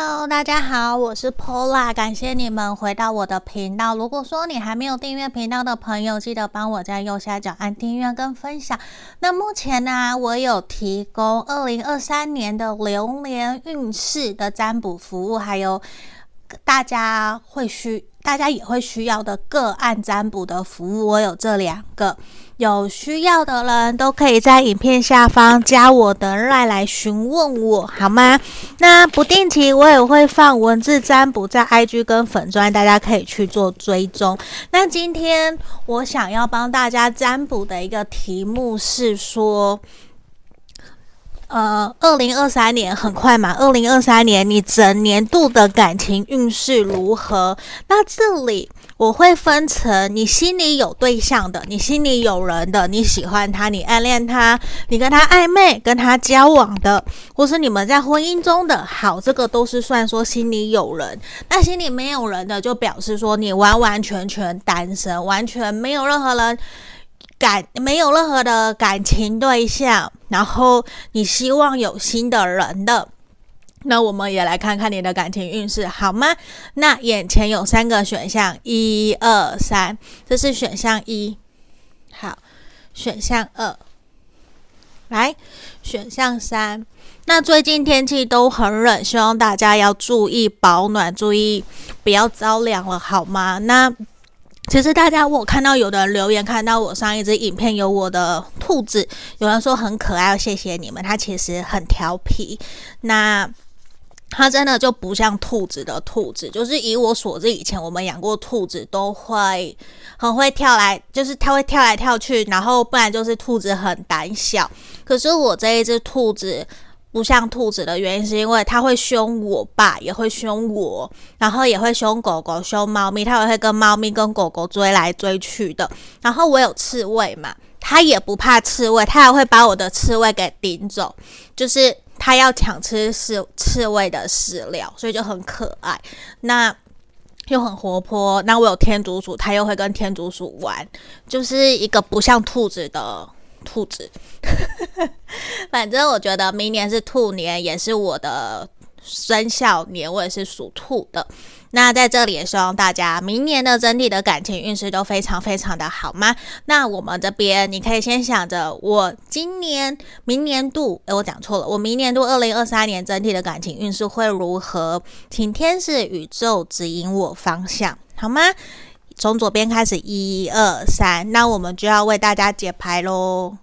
Hello，大家好，我是 Pola，感谢你们回到我的频道。如果说你还没有订阅频道的朋友，记得帮我在右下角按订阅跟分享。那目前呢，我有提供二零二三年的流年运势的占卜服务，还有大家会需，大家也会需要的个案占卜的服务，我有这两个。有需要的人都可以在影片下方加我的 LINE 来询问我，好吗？那不定期我也会放文字占卜在 IG 跟粉专，大家可以去做追踪。那今天我想要帮大家占卜的一个题目是说，呃，二零二三年很快嘛，二零二三年你整年度的感情运势如何？那这里。我会分成你心里有对象的，你心里有人的，你喜欢他，你暗恋他，你跟他暧昧，跟他交往的，或是你们在婚姻中的，好，这个都是算说心里有人。那心里没有人的，就表示说你完完全全单身，完全没有任何人感，没有任何的感情对象，然后你希望有新的人的。那我们也来看看你的感情运势，好吗？那眼前有三个选项，一二三，这是选项一。好，选项二，来，选项三。那最近天气都很冷，希望大家要注意保暖，注意不要着凉了，好吗？那其实大家我看到有的人留言，看到我上一支影片有我的兔子，有人说很可爱，谢谢你们。它其实很调皮，那。它真的就不像兔子的兔子，就是以我所知，以前我们养过兔子都会很会跳来，就是它会跳来跳去，然后不然就是兔子很胆小。可是我这一只兔子不像兔子的原因，是因为它会凶我爸，也会凶我，然后也会凶狗狗、凶猫咪，它也会跟猫咪跟狗狗追来追去的。然后我有刺猬嘛，它也不怕刺猬，它还会把我的刺猬给顶走，就是。它要抢吃刺刺猬的饲料，所以就很可爱。那又很活泼。那我有天竺鼠，它又会跟天竺鼠玩，就是一个不像兔子的兔子。反正我觉得明年是兔年，也是我的生肖年，我也是属兔的。那在这里也希望大家明年的整体的感情运势都非常非常的好吗？那我们这边你可以先想着，我今年明年度，诶，我讲错了，我明年度二零二三年整体的感情运势会如何？请天使宇宙指引我方向，好吗？从左边开始，一二三，那我们就要为大家解牌喽。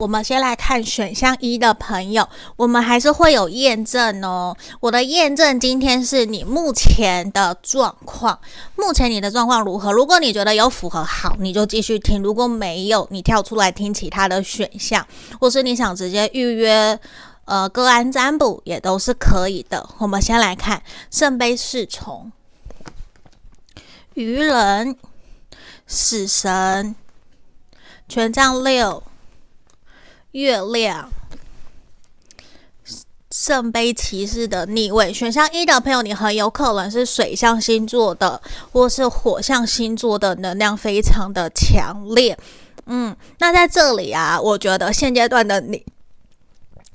我们先来看选项一的朋友，我们还是会有验证哦。我的验证今天是你目前的状况，目前你的状况如何？如果你觉得有符合，好，你就继续听；如果没有，你跳出来听其他的选项，或是你想直接预约呃个案占卜，也都是可以的。我们先来看圣杯侍从、愚人、死神、权杖六。月亮、圣杯骑士的逆位，选项一的朋友，你很有可能是水象星座的，或是火象星座的能量非常的强烈。嗯，那在这里啊，我觉得现阶段的你，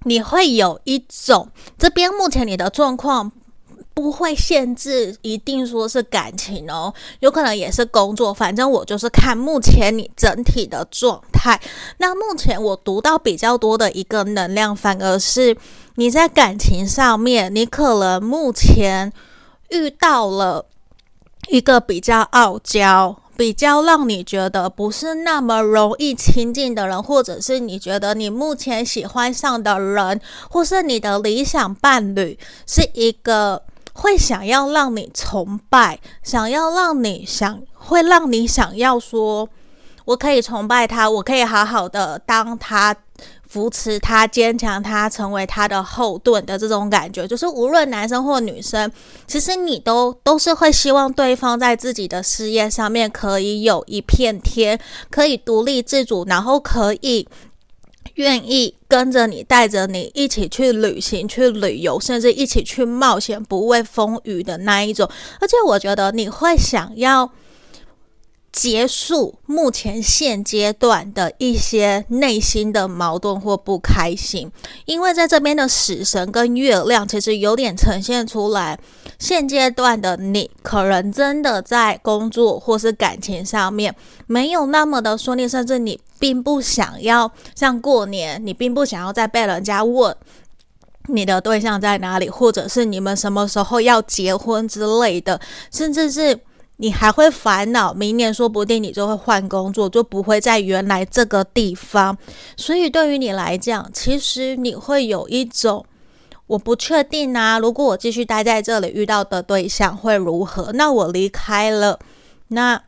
你会有一种这边目前你的状况。不会限制，一定说是感情哦，有可能也是工作。反正我就是看目前你整体的状态。那目前我读到比较多的一个能量，反而是你在感情上面，你可能目前遇到了一个比较傲娇、比较让你觉得不是那么容易亲近的人，或者是你觉得你目前喜欢上的人，或是你的理想伴侣，是一个。会想要让你崇拜，想要让你想，会让你想要说，我可以崇拜他，我可以好好的当他，扶持他，坚强他，成为他的后盾的这种感觉，就是无论男生或女生，其实你都都是会希望对方在自己的事业上面可以有一片天，可以独立自主，然后可以。愿意跟着你，带着你一起去旅行、去旅游，甚至一起去冒险，不畏风雨的那一种。而且我觉得你会想要结束目前现阶段的一些内心的矛盾或不开心，因为在这边的死神跟月亮其实有点呈现出来，现阶段的你可能真的在工作或是感情上面没有那么的顺利，甚至你并不想要像过年，你并不想要再被人家问你的对象在哪里，或者是你们什么时候要结婚之类的，甚至是。你还会烦恼，明年说不定你就会换工作，就不会在原来这个地方。所以对于你来讲，其实你会有一种我不确定啊。如果我继续待在这里，遇到的对象会如何？那我离开了，那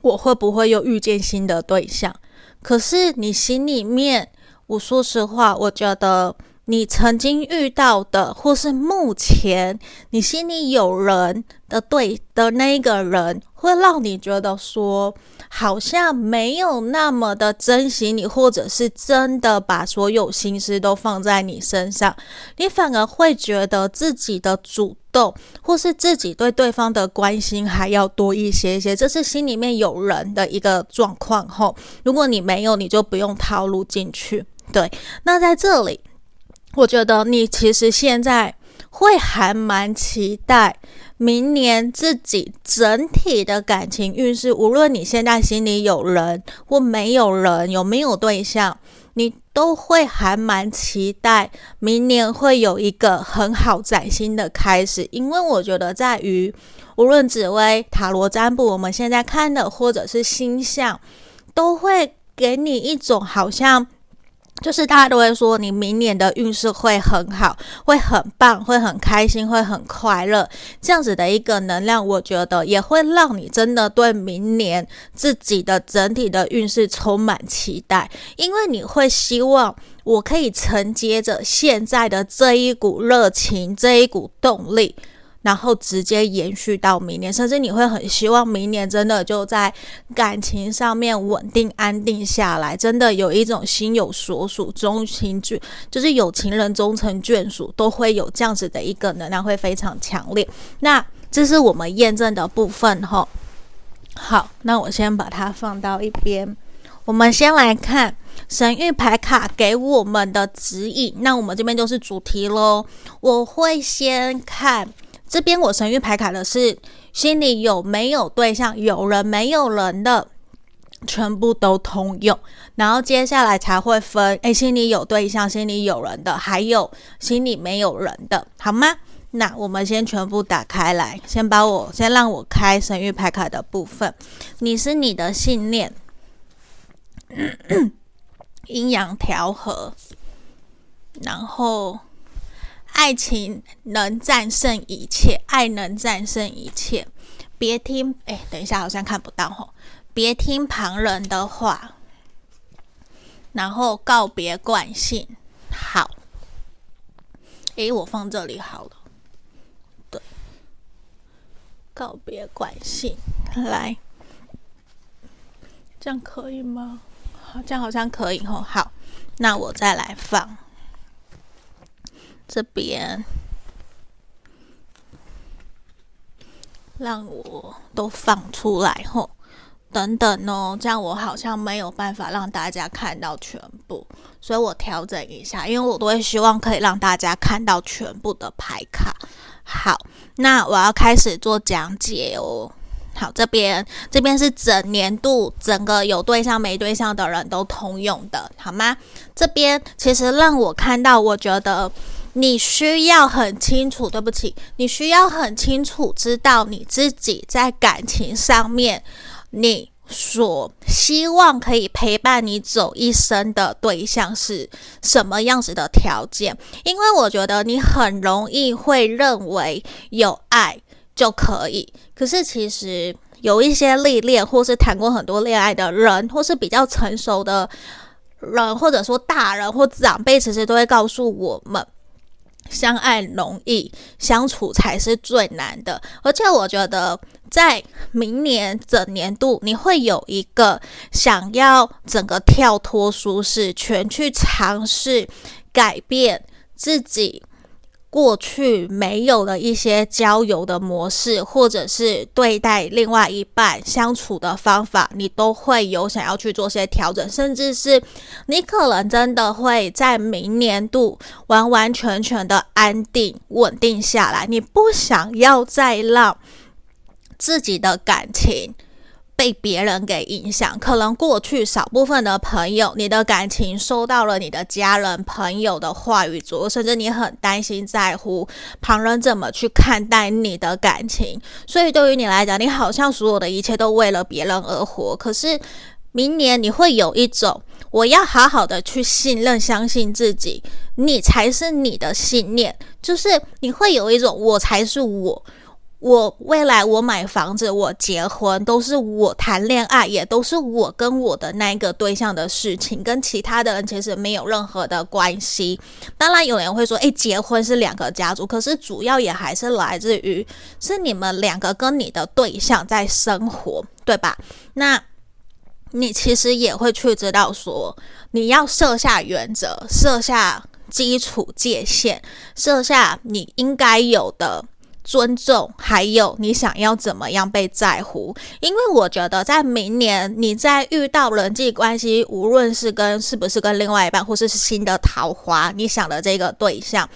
我会不会又遇见新的对象？可是你心里面，我说实话，我觉得。你曾经遇到的，或是目前你心里有人的对的那个人，会让你觉得说，好像没有那么的珍惜你，或者是真的把所有心思都放在你身上，你反而会觉得自己的主动，或是自己对对方的关心还要多一些些，这是心里面有人的一个状况。吼，如果你没有，你就不用套路进去。对，那在这里。我觉得你其实现在会还蛮期待明年自己整体的感情运势，无论你现在心里有人或没有人，有没有对象，你都会还蛮期待明年会有一个很好崭新的开始。因为我觉得在于无论紫微塔罗占卜，我们现在看的或者是星象，都会给你一种好像。就是大家都会说，你明年的运势会很好，会很棒，会很开心，会很快乐，这样子的一个能量，我觉得也会让你真的对明年自己的整体的运势充满期待，因为你会希望我可以承接着现在的这一股热情，这一股动力。然后直接延续到明年，甚至你会很希望明年真的就在感情上面稳定安定下来，真的有一种心有所属、终情眷，就是有情人终成眷属，都会有这样子的一个能量，会非常强烈。那这是我们验证的部分哈。好，那我先把它放到一边。我们先来看神谕牌卡给我们的指引。那我们这边就是主题喽。我会先看。这边我神諭牌卡的是心里有没有对象，有人没有人的，全部都通用。然后接下来才会分，诶，心里有对象，心里有人的，还有心里没有人的，好吗？那我们先全部打开来，先把我先让我开神諭牌卡的部分。你是你的信念，阴阳调和，然后。爱情能战胜一切，爱能战胜一切。别听，哎，等一下，好像看不到吼。别听旁人的话，然后告别惯性。好，哎，我放这里好了。对，告别惯性，来，这样可以吗？好，这样好像可以吼。好，那我再来放。这边让我都放出来吼，等等哦，这样我好像没有办法让大家看到全部，所以我调整一下，因为我都会希望可以让大家看到全部的牌卡。好，那我要开始做讲解哦。好，这边这边是整年度整个有对象没对象的人都通用的，好吗？这边其实让我看到，我觉得。你需要很清楚，对不起，你需要很清楚知道你自己在感情上面，你所希望可以陪伴你走一生的对象是什么样子的条件？因为我觉得你很容易会认为有爱就可以，可是其实有一些历练或是谈过很多恋爱的人，或是比较成熟的人，或者说大人或长辈，其实都会告诉我们。相爱容易，相处才是最难的。而且我觉得，在明年整年度，你会有一个想要整个跳脱舒适圈，去尝试改变自己过去没有的一些交友的模式，或者是对待另外一半相处的方法，你都会有想要去做些调整，甚至是你可能真的会在明年度完完全全的安定稳定下来，你不想要再让自己的感情。被别人给影响，可能过去少部分的朋友，你的感情受到了你的家人、朋友的话语左右，甚至你很担心、在乎旁人怎么去看待你的感情。所以对于你来讲，你好像所有的一切都为了别人而活。可是明年你会有一种，我要好好的去信任、相信自己，你才是你的信念，就是你会有一种我才是我。我未来我买房子，我结婚，都是我谈恋爱，也都是我跟我的那个对象的事情，跟其他的人其实没有任何的关系。当然，有人会说，诶，结婚是两个家族，可是主要也还是来自于是你们两个跟你的对象在生活，对吧？那你其实也会去知道说，你要设下原则，设下基础界限，设下你应该有的。尊重，还有你想要怎么样被在乎？因为我觉得在明年你在遇到人际关系，无论是跟是不是跟另外一半，或是新的桃花，你想的这个对象，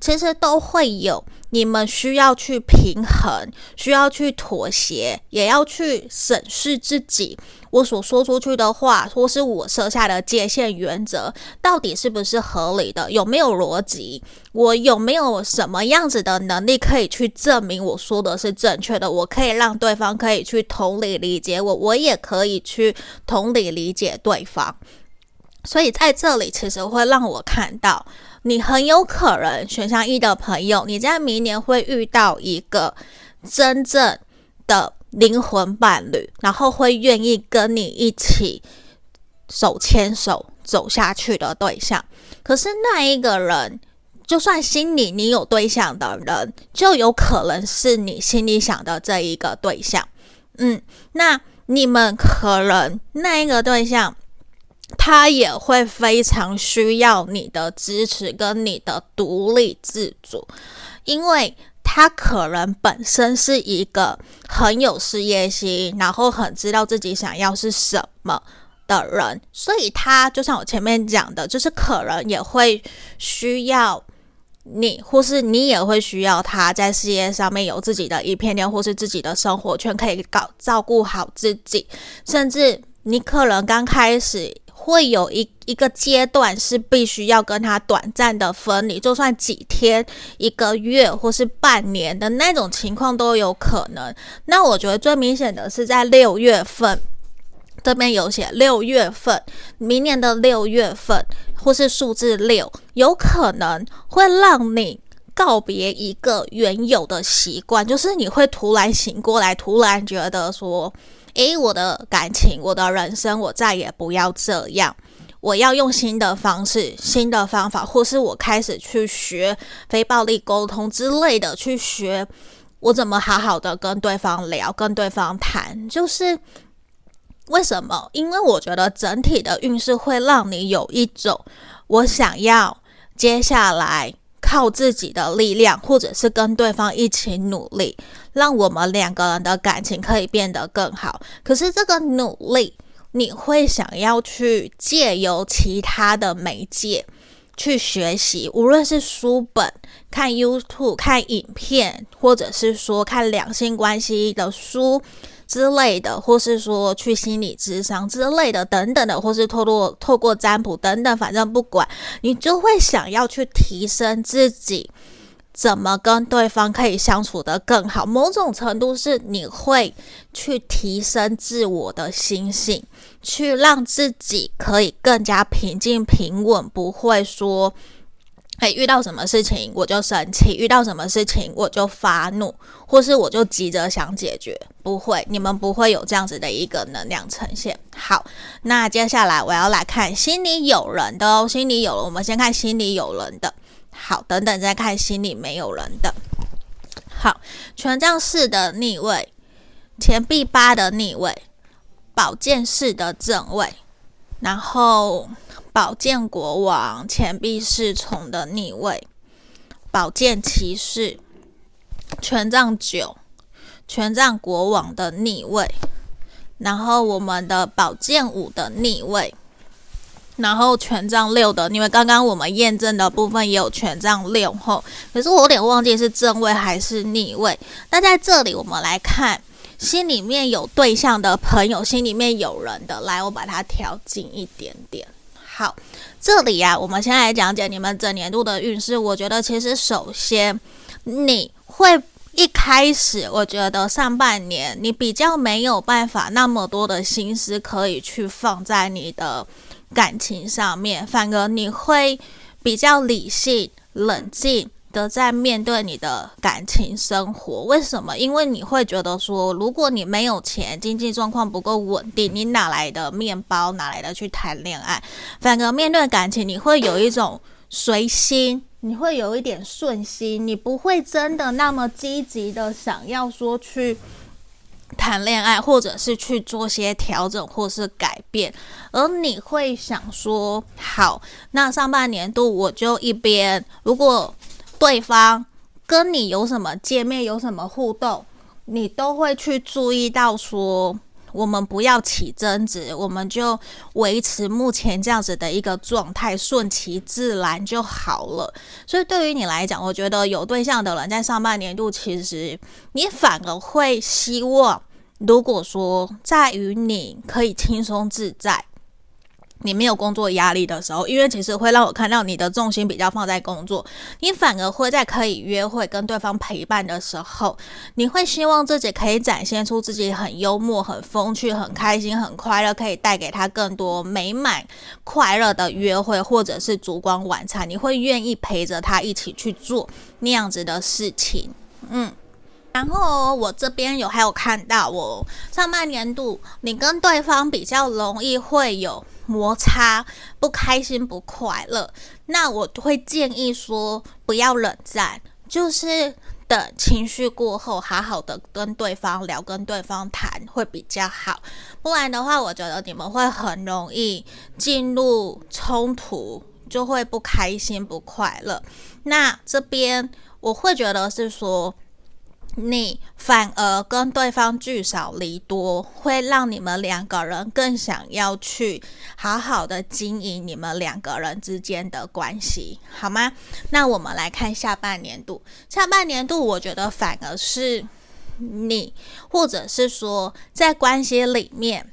其实都会有。你们需要去平衡，需要去妥协，也要去审视自己。我所说出去的话，或是我设下的界限原则，到底是不是合理的？有没有逻辑？我有没有什么样子的能力可以去证明我说的是正确的？我可以让对方可以去同理理解我，我也可以去同理理解对方。所以在这里，其实会让我看到。你很有可能选项一的朋友，你在明年会遇到一个真正的灵魂伴侣，然后会愿意跟你一起手牵手走下去的对象。可是那一个人，就算心里你有对象的人，就有可能是你心里想的这一个对象。嗯，那你们可能那一个对象。他也会非常需要你的支持跟你的独立自主，因为他可能本身是一个很有事业心，然后很知道自己想要是什么的人，所以他就像我前面讲的，就是可能也会需要你，或是你也会需要他在事业上面有自己的一片天，或是自己的生活圈可以搞照顾好自己，甚至你可能刚开始。会有一一个阶段是必须要跟他短暂的分离，就算几天、一个月或是半年的那种情况都有可能。那我觉得最明显的是在六月份，这边有写六月份，明年的六月份或是数字六，有可能会让你告别一个原有的习惯，就是你会突然醒过来，突然觉得说。诶，我的感情，我的人生，我再也不要这样。我要用新的方式、新的方法，或是我开始去学非暴力沟通之类的，去学我怎么好好的跟对方聊、跟对方谈。就是为什么？因为我觉得整体的运势会让你有一种我想要接下来。靠自己的力量，或者是跟对方一起努力，让我们两个人的感情可以变得更好。可是这个努力，你会想要去借由其他的媒介去学习，无论是书本、看 YouTube、看影片，或者是说看两性关系的书。之类的，或是说去心理咨商之类的，等等的，或是透过透过占卜等等，反正不管，你就会想要去提升自己，怎么跟对方可以相处得更好。某种程度是你会去提升自我的心性，去让自己可以更加平静平稳，不会说。哎，遇到什么事情我就生气，遇到什么事情我就发怒，或是我就急着想解决，不会，你们不会有这样子的一个能量呈现。好，那接下来我要来看心里有人的哦，心里有人，我们先看心里有人的。好，等等再看心里没有人的。好，权杖四的逆位，钱币八的逆位，宝剑四的正位，然后。宝剑国王、钱币侍从的逆位，宝剑骑士、权杖九、权杖国王的逆位，然后我们的宝剑五的逆位。然后权杖六的，因为刚刚我们验证的部分也有权杖六吼，可是我有点忘记是正位还是逆位。那在这里我们来看，心里面有对象的朋友，心里面有人的，来，我把它调近一点点。好，这里呀、我们先来讲解你们整年度的运势。我觉得其实首先你会一开始，我觉得上半年你比较没有办法那么多的心思可以去放在你的。感情上面，反而你会比较理性、冷静的在面对你的感情生活。为什么？因为你会觉得说，如果你没有钱，经济状况不够稳定，你哪来的面包？哪来的去谈恋爱？反而面对感情，你会有一种随心，你会有一点顺心，你不会真的那么积极的想要说去。谈恋爱，或者是去做些调整，或是改变，而你会想说，好，那上半年度我就一边，如果对方跟你有什么见面，有什么互动，你都会去注意到说。我们不要起争执，我们就维持目前这样子的一个状态，顺其自然就好了。所以对于你来讲，我觉得有对象的人在上半年度，其实你反而会希望，如果说在于你可以轻松自在。你没有工作压力的时候，因为其实会让我看到你的重心比较放在工作，你反而会在可以约会跟对方陪伴的时候，你会希望自己可以展现出自己很幽默、很风趣、很开心、很快乐，可以带给他更多美满、快乐的约会或者是烛光晚餐，你会愿意陪着他一起去做那样子的事情，嗯。然后我这边有还有看到，我上半年度你跟对方比较容易会有摩擦，不开心不快乐。那我会建议说不要冷战，就是等情绪过后，好好的跟对方聊，跟对方谈会比较好。不然的话，我觉得你们会很容易进入冲突，就会不开心不快乐。那这边我会觉得是说。你反而跟对方聚少离多，会让你们两个人更想要去好好的经营你们两个人之间的关系，好吗？那我们来看下半年度。下半年度，我觉得反而是你，或者是说在关系里面，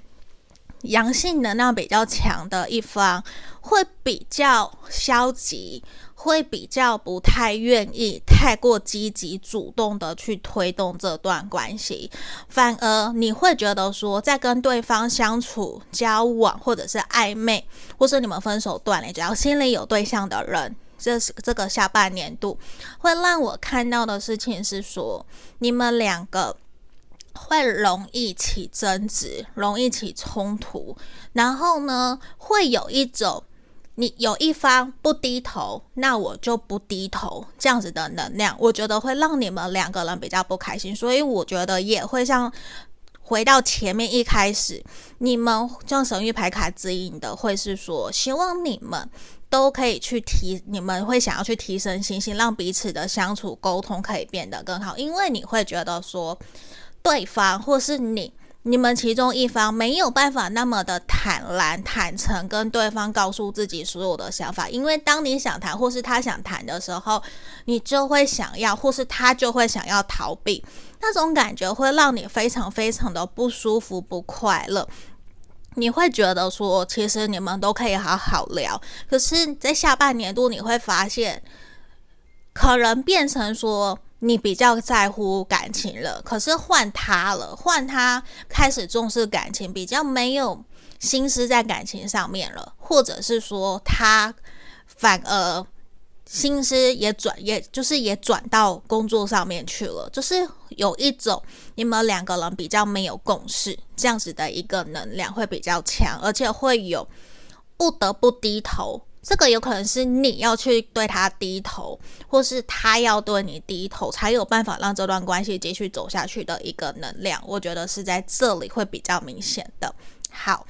阳性能量比较强的一方，会比较消极。会比较不太愿意太过积极主动的去推动这段关系，反而你会觉得说，在跟对方相处、交往或者是暧昧，或是你们分手断了，只要心里有对象的人，这是这个下半年度会让我看到的事情是说，你们两个会容易起争执，容易起冲突，然后呢，会有一种。你有一方不低头，那我就不低头，这样子的能量，我觉得会让你们两个人比较不开心，所以我觉得也会像回到前面一开始，你们像神域牌卡指引的，会是说希望你们都可以去提，你们会想要去提升信心，让彼此的相处沟通可以变得更好，因为你会觉得说对方或是你。你们其中一方没有办法那么的坦然、坦诚跟对方告诉自己所有的想法，因为当你想谈或是他想谈的时候，你就会想要，或是他就会想要逃避，那种感觉会让你非常非常的不舒服、不快乐。你会觉得说，其实你们都可以好好聊，可是，在下半年度你会发现，可能变成说。你比较在乎感情了，可是换他了，换他开始重视感情，比较没有心思在感情上面了，或者是说他反而心思也转，也就是也转到工作上面去了，就是有一种你们两个人比较没有共识，这样子的一个能量会比较强，而且会有不得不低头。这个有可能是你要去对他低头，或是他要对你低头，才有办法让这段关系继续走下去的一个能量。我觉得是在这里会比较明显的。好，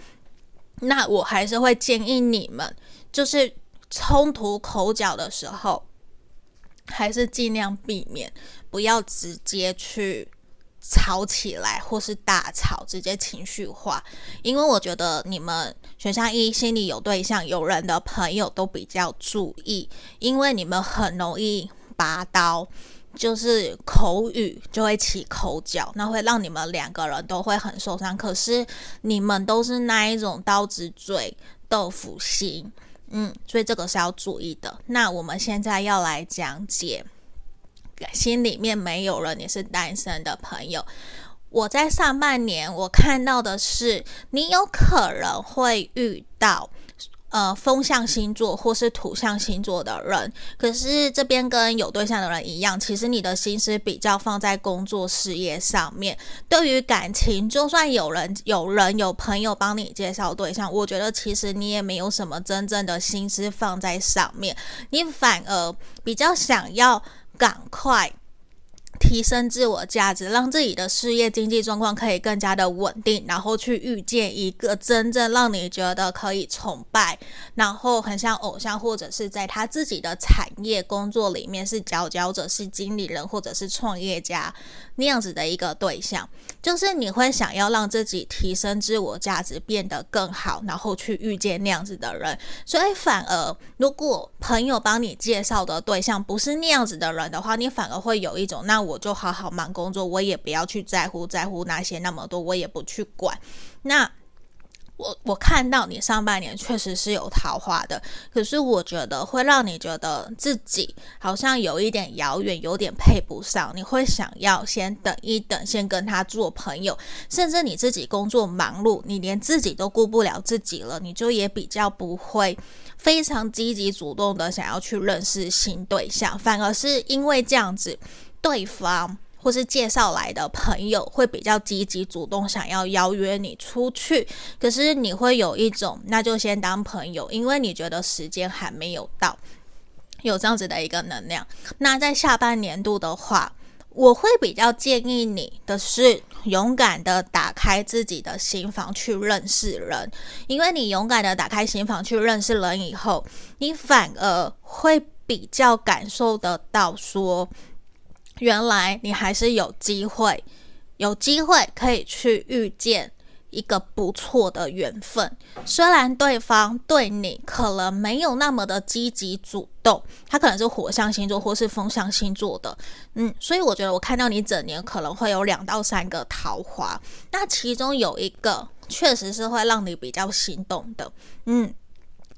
那我还是会建议你们，就是冲突口角的时候，还是尽量避免，不要直接去吵起来，或是大吵，直接情绪化。因为我觉得你们选项一心里有对象、有人的朋友都比较注意，因为你们很容易拔刀，就是口语就会起口角，那会让你们两个人都会很受伤。可是你们都是那一种刀子嘴豆腐心。嗯，所以这个是要注意的。那我们现在要来讲解，心里面没有了，你是单身的朋友。我在上半年我看到的是，你有可能会遇到。呃，风象星座或是土象星座的人，可是这边跟有对象的人一样，其实你的心思比较放在工作事业上面。对于感情，就算有人、有人、有朋友帮你介绍对象，我觉得其实你也没有什么真正的心思放在上面，你反而比较想要赶快。提升自我价值，让自己的事业经济状况可以更加的稳定，然后去遇见一个真正让你觉得可以崇拜，然后很像偶像，或者是在他自己的产业工作里面是佼佼者，是经理人或者是创业家那样子的一个对象，就是你会想要让自己提升自我价值，变得更好，然后去遇见那样子的人。所以反而，如果朋友帮你介绍的对象不是那样子的人的话，你反而会有一种那。我就好好忙工作，我也不要去在乎在乎那些那么多，我也不去管。那我我看到你上半年确实是有桃花的，可是我觉得会让你觉得自己好像有一点遥远，有点配不上。你会想要先等一等，先跟他做朋友，甚至你自己工作忙碌，你连自己都顾不了自己了，你就也比较不会非常积极主动的想要去认识新对象，反而是因为这样子。对方或是介绍来的朋友会比较积极主动，想要邀约你出去，可是你会有一种那就先当朋友，因为你觉得时间还没有到，有这样子的一个能量。那在下半年度的话，我会比较建议你的是勇敢的打开自己的心房去认识人，因为你勇敢的打开心房去认识人以后，你反而会比较感受得到说。原来你还是有机会，有机会可以去遇见一个不错的缘分。虽然对方对你可能没有那么的积极主动，他可能是火象星座或是风象星座的，嗯，所以我觉得我看到你整年可能会有两到三个桃花，那其中有一个确实是会让你比较心动的，嗯，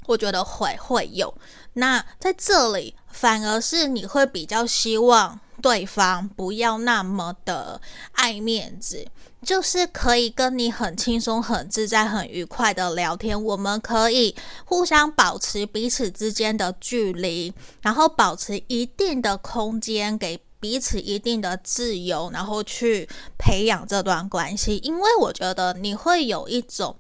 我觉得会会有。那在这里反而是你会比较希望。对方不要那么的爱面子，就是可以跟你很轻松、很自在、很愉快的聊天。我们可以互相保持彼此之间的距离，然后保持一定的空间，给彼此一定的自由，然后去培养这段关系。因为我觉得你会有一种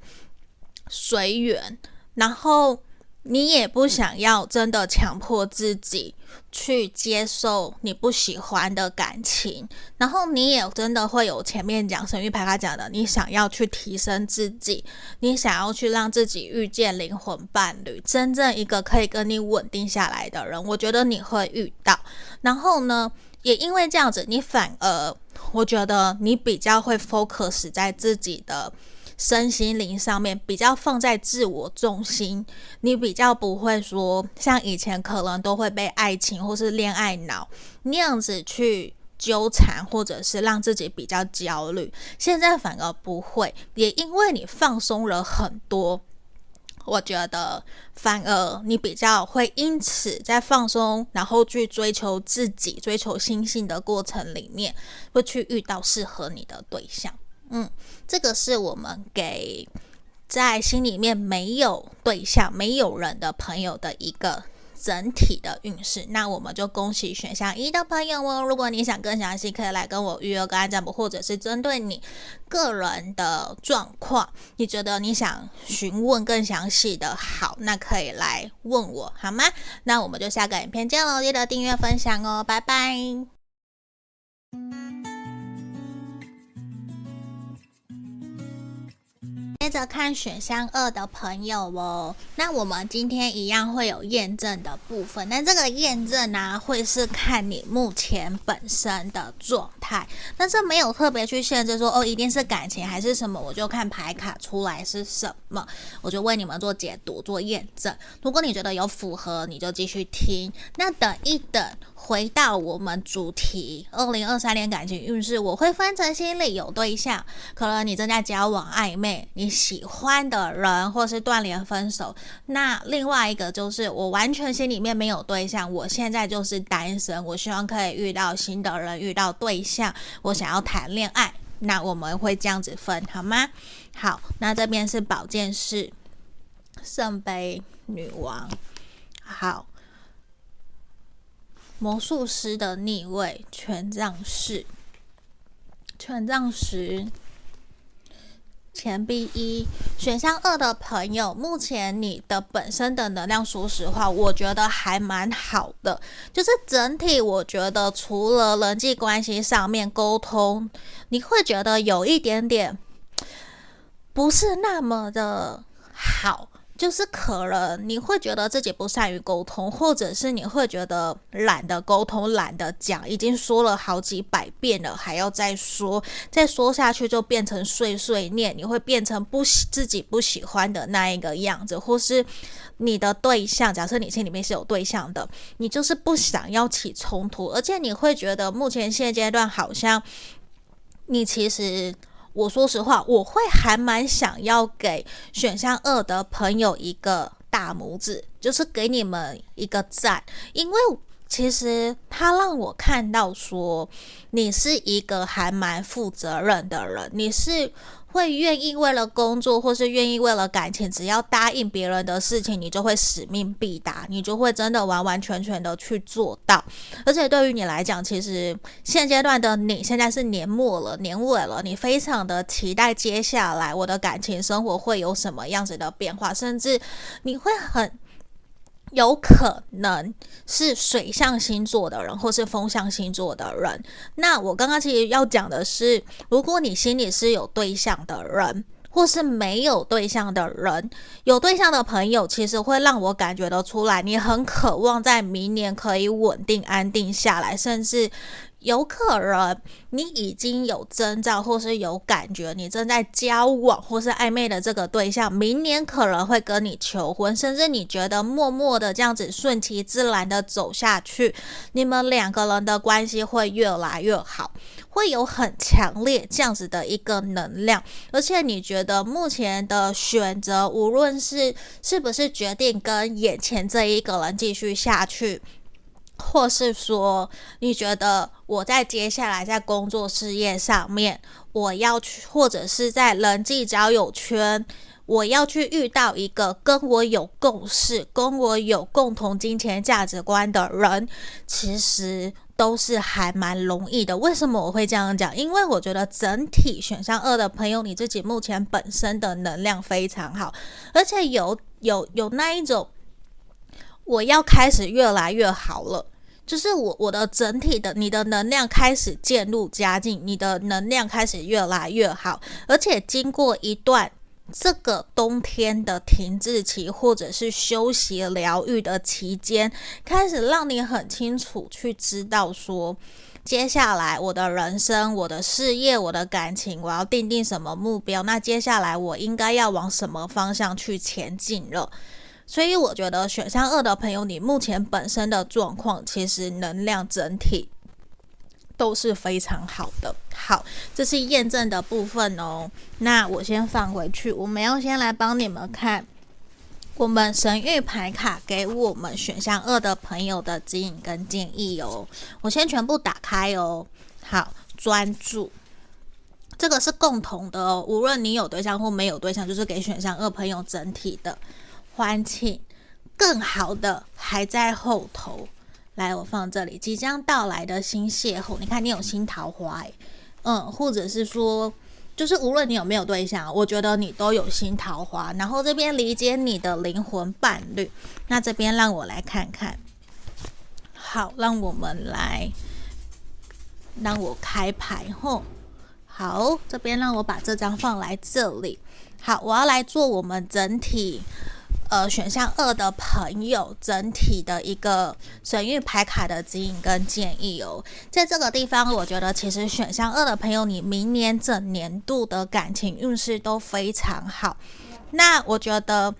随缘，然后。你也不想要真的强迫自己去接受你不喜欢的感情，然后你也真的会有前面讲神諭牌卡讲的，你想要去提升自己，你想要去让自己遇见灵魂伴侣，真正一个可以跟你稳定下来的人，我觉得你会遇到。然后呢，也因为这样子，你反而我觉得你比较会 focus 在自己的。身心灵上面比较放在自我中心，你比较不会说像以前可能都会被爱情或是恋爱脑那样子去纠缠，或者是让自己比较焦虑。现在反而不会，也因为你放松了很多，我觉得反而你比较会因此在放松，然后去追求自己、追求心性的过程里面，会去遇到适合你的对象。嗯，这个是我们给在心里面没有对象、没有人的朋友的一个整体的运势。那我们就恭喜选项一的朋友哦。如果你想更详细，可以来跟我预约个案占卜，或者是针对你个人的状况，你觉得你想询问更详细的，好，那可以来问我好吗？那我们就下个影片见喽，记得订阅分享哦，拜拜。接着看选项二的朋友哦。那我们今天一样会有验证的部分，那这个验证呢、会是看你目前本身的状态，但是没有特别去限制说哦，一定是感情还是什么，我就看牌卡出来是什么，我就为你们做解读做验证。如果你觉得有符合，你就继续听。那等一等，回到我们主题，二零二三年感情运势，我会分成心里有对象，可能你正在交往暧昧，你喜欢的人，或是断联分手。那另外一个就是我完全心里面没有对象，我现在就是单身，我希望可以遇到新的人，遇到对象，我想要谈恋爱。那我们会这样子分，好吗？好，那这边是宝剑四，圣杯女王，好。魔术师的逆位，权杖四，权杖十，前 B 一，选项二的朋友，目前你的本身的能量，说实话，我觉得还蛮好的。就是整体，我觉得除了人际关系上面沟通，你会觉得有一点点不是那么的好。就是可能你会觉得自己不善于沟通，或者是你会觉得懒得沟通、懒得讲，已经说了好几百遍了，还要再说，再说下去就变成碎碎念，你会变成不喜自己不喜欢的那一个样子，或是你的对象，假设你心里面是有对象的，你就是不想要起冲突，而且你会觉得目前现阶段好像你其实。我说实话，我会还蛮想要给选项二的朋友一个大拇指，就是给你们一个赞，因为其实他让我看到说你是一个还蛮负责任的人，你是。会愿意为了工作，或是愿意为了感情，只要答应别人的事情，你就会使命必达，你就会真的完完全全的去做到。而且对于你来讲，其实现阶段的你现在是年末了，年尾了，你非常的期待接下来我的感情生活会有什么样子的变化，甚至你会很。有可能是水象星座的人，或是风象星座的人。那我刚刚其实要讲的是，如果你心里是有对象的人，或是没有对象的人，有对象的朋友，其实会让我感觉得出来，你很渴望在明年可以稳定安定下来，甚至。有可能你已经有征兆，或是有感觉，你正在交往或是暧昧的这个对象，明年可能会跟你求婚，甚至你觉得默默的这样子顺其自然的走下去，你们两个人的关系会越来越好，会有很强烈这样子的一个能量，而且你觉得目前的选择，无论是是不是决定跟眼前这一个人继续下去。或是说，你觉得我在接下来在工作事业上面，我要去，或者是在人际交友圈，我要去遇到一个跟我有共识、跟我有共同金钱价值观的人，其实都是还蛮容易的。为什么我会这样讲？因为我觉得整体选项二的朋友，你自己目前本身的能量非常好，而且有有有那一种。我要开始越来越好了，就是我我的整体的你的能量开始渐入佳境，你的能量开始越来越好，而且经过一段这个冬天的停滞期或者是休息疗愈的期间，开始让你很清楚去知道说，接下来我的人生、我的事业、我的感情，我要定定什么目标，那接下来我应该要往什么方向去前进了。所以我觉得选项二的朋友，你目前本身的状况其实能量整体都是非常好的。好，这是验证的部分哦。那我先放回去，我们要先来帮你们看我们神域牌卡给我们选项二的朋友的指引跟建议哦。我先全部打开哦。好，专注，这个是共同的哦，无论你有对象或没有对象，就是给选项二朋友整体的。欢庆，更好的还在后头。来，我放这里，即将到来的新邂逅。你看，你有新桃花，嗯，或者是说，就是无论你有没有对象，我觉得你都有新桃花。然后这边理解你的灵魂伴侣。那这边让我来看看。好，让我们来，让我开牌后。好，这边让我把这张放来这里。好，我要来做我们整体。呃，选项二的朋友，整体的一个神域牌卡的指引跟建议哦，在这个地方，我觉得其实选项二的朋友，你明年整年度的感情运势都非常好。那我觉得。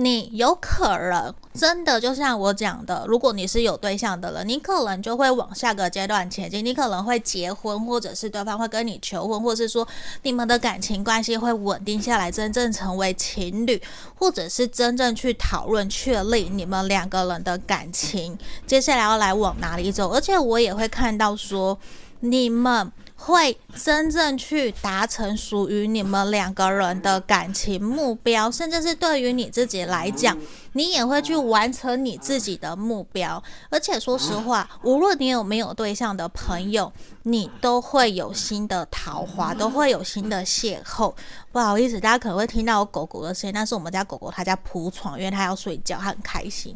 你有可能真的就像我讲的，如果你是有对象的人，你可能就会往下个阶段前进，你可能会结婚，或者是对方会跟你求婚，或者是说你们的感情关系会稳定下来，真正成为情侣，或者是真正去讨论确立你们两个人的感情，接下来要来往哪里走，而且我也会看到说你们。会真正去达成属于你们两个人的感情目标，甚至是对于你自己来讲，你也会去完成你自己的目标。而且说实话，无论你有没有对象的朋友，你都会有新的桃花，都会有新的邂逅。不好意思，大家可能会听到我狗狗的声音，但是我们家狗狗它在铺床，因为它要睡觉，它很开心。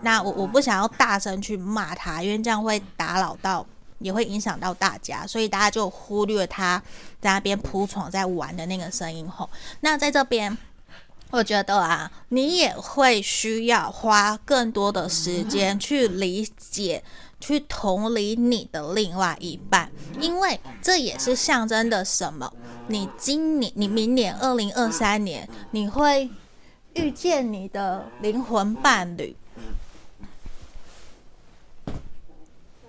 那我我不想要大声去骂它，因为这样会打扰到。也会影响到大家，所以大家就忽略他在那边铺床在玩的那个声音后。那在这边，我觉得啊，你也会需要花更多的时间去理解、去同理你的另外一半，因为这也是象征的什么？你今年、你明年二零二三年，你会遇见你的灵魂伴侣。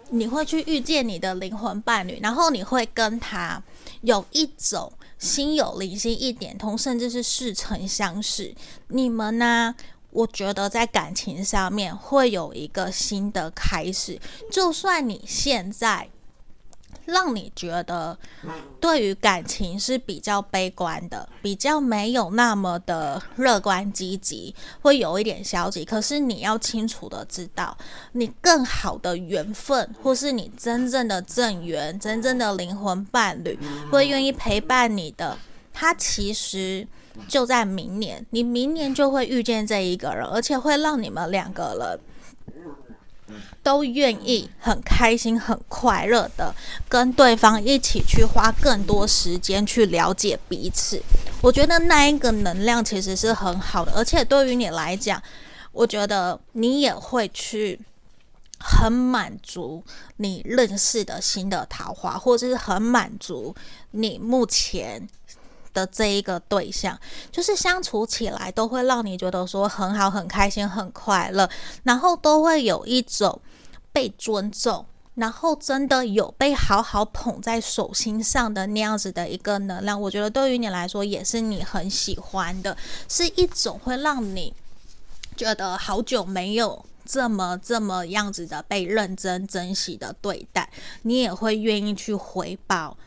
你会去遇见你的灵魂伴侣，然后你会跟他有一种心有灵犀一点通，甚至是似曾相识。你们呢？我觉得在感情上面会有一个新的开始，就算你现在。让你觉得对于感情是比较悲观的，比较没有那么的乐观积极，会有一点消极。可是你要清楚的知道，你更好的缘分，或是你真正的正缘、真正的灵魂伴侣，会愿意陪伴你的，他其实就在明年。你明年就会遇见这一个人，而且会让你们两个人。都愿意很开心、很快乐的跟对方一起去花更多时间去了解彼此。我觉得那一个能量其实是很好的，而且对于你来讲，我觉得你也会去很满足你认识的新的桃花，或者是很满足你目前。的这一个对象，就是相处起来都会让你觉得说很好、很开心、很快乐，然后都会有一种被尊重，然后真的有被好好捧在手心上的那样子的一个能量。我觉得对于你来说也是你很喜欢的，是一种会让你觉得好久没有这么这么样子的被认真珍惜的对待，你也会愿意去回报。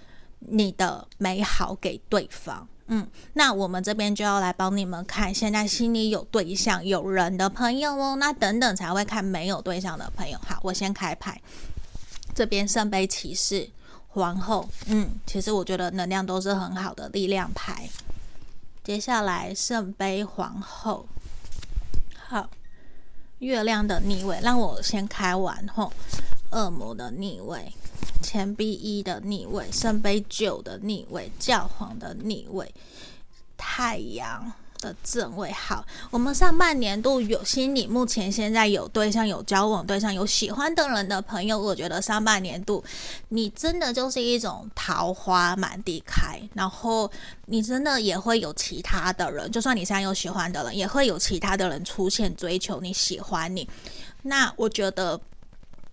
你的美好给对方，嗯，那我们这边就要来帮你们看，现在心里有对象、有人的朋友哦，那等等才会看没有对象的朋友。好，我先开牌，这边圣杯骑士、皇后，嗯，其实我觉得能量都是很好的力量牌。接下来圣杯皇后，好，月亮的逆位，让我先开完后，恶魔的逆位。钱币一的逆位，圣杯九的逆位，教皇的逆位，太阳的正位。好，我们上半年度有心里目前现在有对象、有交往对象、有喜欢的人的朋友，我觉得上半年度你真的就是一种桃花满地开，然后你真的也会有其他的人，就算你现在有喜欢的人，也会有其他的人出现追求你喜欢你。那我觉得。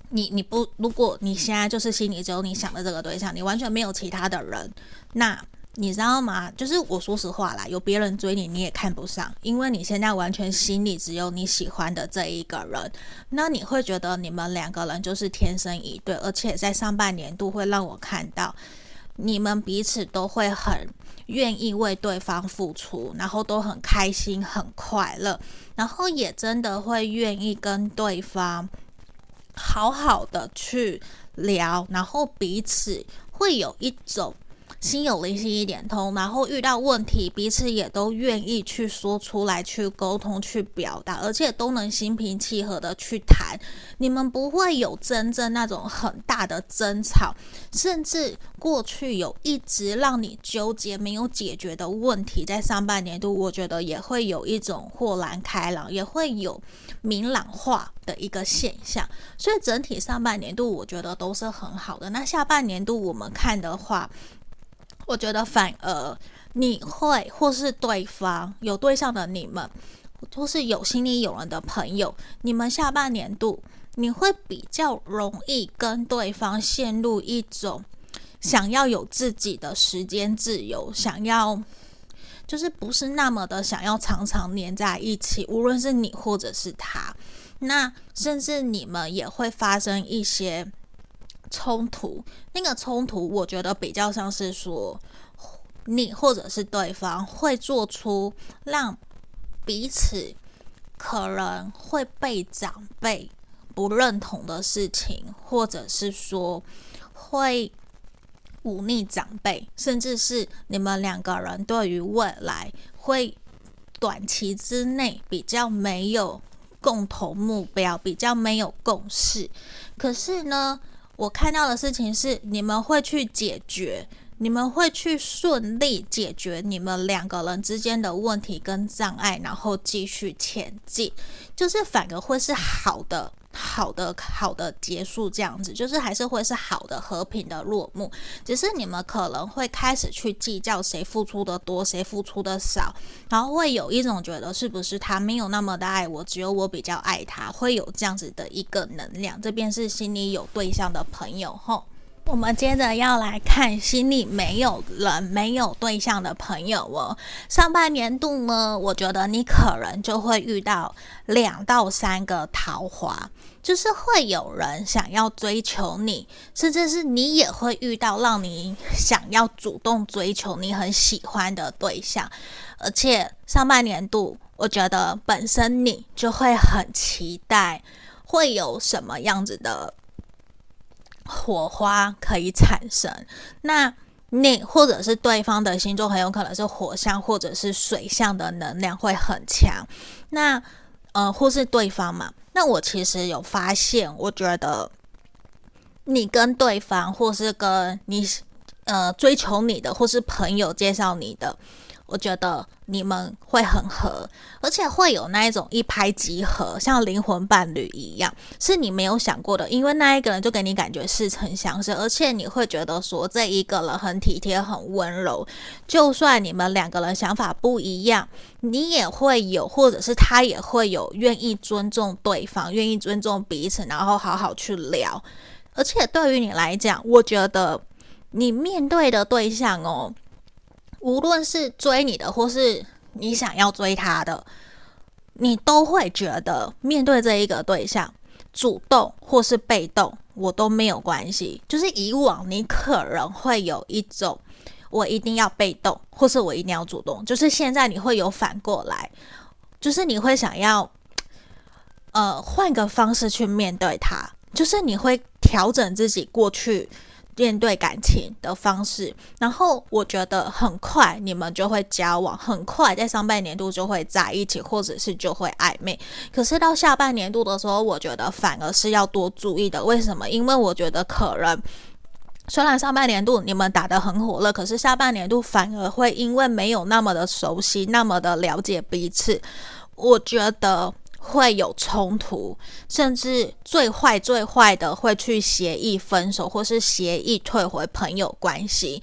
你你不，如果你现在就是心里只有你想的这个对象，你完全没有其他的人，那你知道吗？就是我说实话啦，有别人追你，你也看不上，因为你现在完全心里只有你喜欢的这一个人，那你会觉得你们两个人就是天生一对，而且在上半年度会让我看到你们彼此都会很愿意为对方付出，然后都很开心很快乐，然后也真的会愿意跟对方。好好的去聊，然后彼此会有一种心有灵犀一点通，然后遇到问题，彼此也都愿意去说出来，去沟通，去表达，而且都能心平气和的去谈。你们不会有真正那种很大的争吵，甚至过去有一直让你纠结没有解决的问题，在上半年度，我觉得也会有一种豁然开朗，也会有明朗化的一个现象。所以整体上半年度，我觉得都是很好的。那下半年度我们看的话，我觉得反而你会或是对方有对象的你们，或是有心里有人的朋友，你们下半年度你会比较容易跟对方陷入一种想要有自己的时间自由，想要就是不是那么的想要常常黏在一起，无论是你或者是他，那甚至你们也会发生一些。冲突，那个冲突，我觉得比较像是说，你或者是对方会做出让彼此可能会被长辈不认同的事情，或者是说会忤逆长辈，甚至是你们两个人对于未来会短期之内比较没有共同目标，比较没有共识。可是呢，我看到的事情是，你们会去解决，你们会去顺利解决你们两个人之间的问题跟障碍，然后继续前进，就是反而会是好的。好的，好的结束这样子，就是还是会是好的和平的落幕。只是你们可能会开始去计较谁付出的多，谁付出的少，然后会有一种觉得是不是他没有那么的爱我，只有我比较爱他，会有这样子的一个能量。这边是心里有对象的朋友吼。我们接着要来看心里没有人、没有对象的朋友哦。上半年度呢，我觉得你可能就会遇到两到三个桃花，就是会有人想要追求你，甚至是你也会遇到让你想要主动追求你很喜欢的对象。而且上半年度，我觉得本身你就会很期待会有什么样子的。火花可以产生，那你或者是对方的星座很有可能是火象或者是水象的能量会很强，那呃或是对方嘛，那我其实有发现，我觉得你跟对方或是跟你呃追求你的或是朋友介绍你的。我觉得你们会很合，而且会有那一种一拍即合，像灵魂伴侣一样，是你没有想过的。因为那一个人就给你感觉似曾相识，而且你会觉得说这一个人很体贴、很温柔。就算你们两个人想法不一样，你也会有，或者是他也会有愿意尊重对方、愿意尊重彼此，然后好好去聊。而且对于你来讲，我觉得你面对的对象哦。无论是追你的，或是你想要追他的，你都会觉得面对这一个对象，主动或是被动，我都没有关系。就是以往你可能会有一种，我一定要被动，或是我一定要主动。就是现在你会有反过来，就是你会想要，呃，换个方式去面对他，就是你会调整自己过去。面对感情的方式，然后我觉得很快你们就会交往，很快在上半年度就会在一起，或者是就会暧昧。可是到下半年度的时候，我觉得反而是要多注意的。为什么？因为我觉得可能虽然上半年度你们打得很火热，可是下半年度反而会因为没有那么的熟悉，那么的了解彼此，我觉得。会有冲突，甚至最坏最坏的会去协议分手，或是协议退回朋友关系，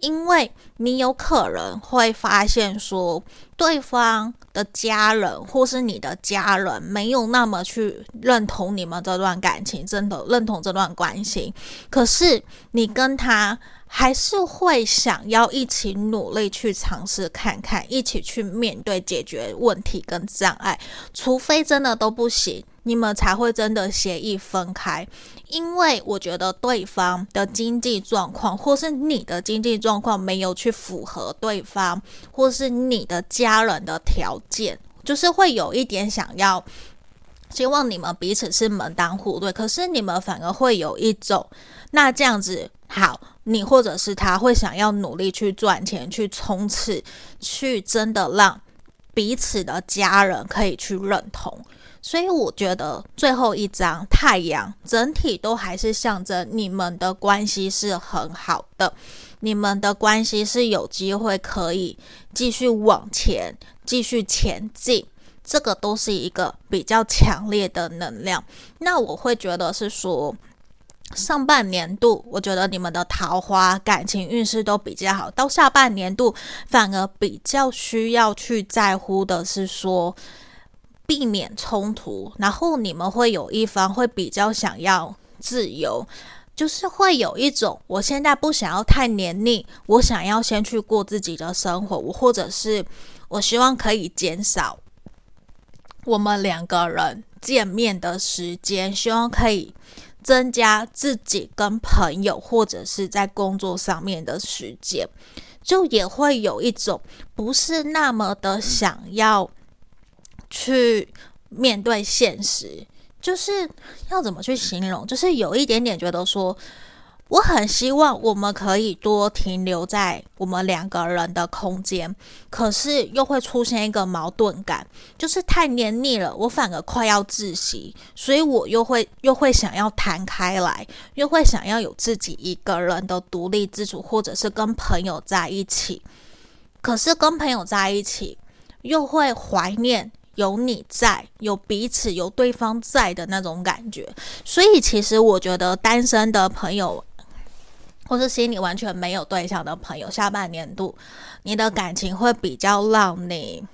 因为你有可能会发现说，对方的家人或是你的家人没有那么去认同你们这段感情，真的认同这段关系，可是你跟他。还是会想要一起努力去尝试看看，一起去面对解决问题跟障碍。除非真的都不行，你们才会真的协议分开。因为我觉得对方的经济状况，或是你的经济状况没有去符合对方，或是你的家人的条件，就是会有一点想要。希望你们彼此是门当户对，可是你们反而会有一种，那这样子好，你或者是他会想要努力去赚钱，去冲刺，去真的让彼此的家人可以去认同。所以我觉得最后一张太阳整体都还是象征你们的关系是很好的，你们的关系是有机会可以继续往前，继续前进。这个都是一个比较强烈的能量，那我会觉得是说，上半年度我觉得你们的桃花感情运势都比较好，到下半年度反而比较需要去在乎的是说，避免冲突，然后你们会有一方会比较想要自由，就是会有一种我现在不想要太黏腻，我想要先去过自己的生活，我或者是我希望可以减少。我们两个人见面的时间，希望可以增加自己跟朋友或者是在工作上面的时间，就也会有一种不是那么的想要去面对现实，就是要怎么去形容，就是有一点点觉得说。我很希望我们可以多停留在我们两个人的空间，可是又会出现一个矛盾感，就是太黏腻了，我反而快要窒息，所以我又会又会想要弹开来，又会想要有自己一个人的独立自主，或者是跟朋友在一起，可是跟朋友在一起又会怀念。有你在，有彼此，有对方在的那种感觉，所以其实我觉得单身的朋友，或是心里完全没有对象的朋友，下半年度你的感情会比较让你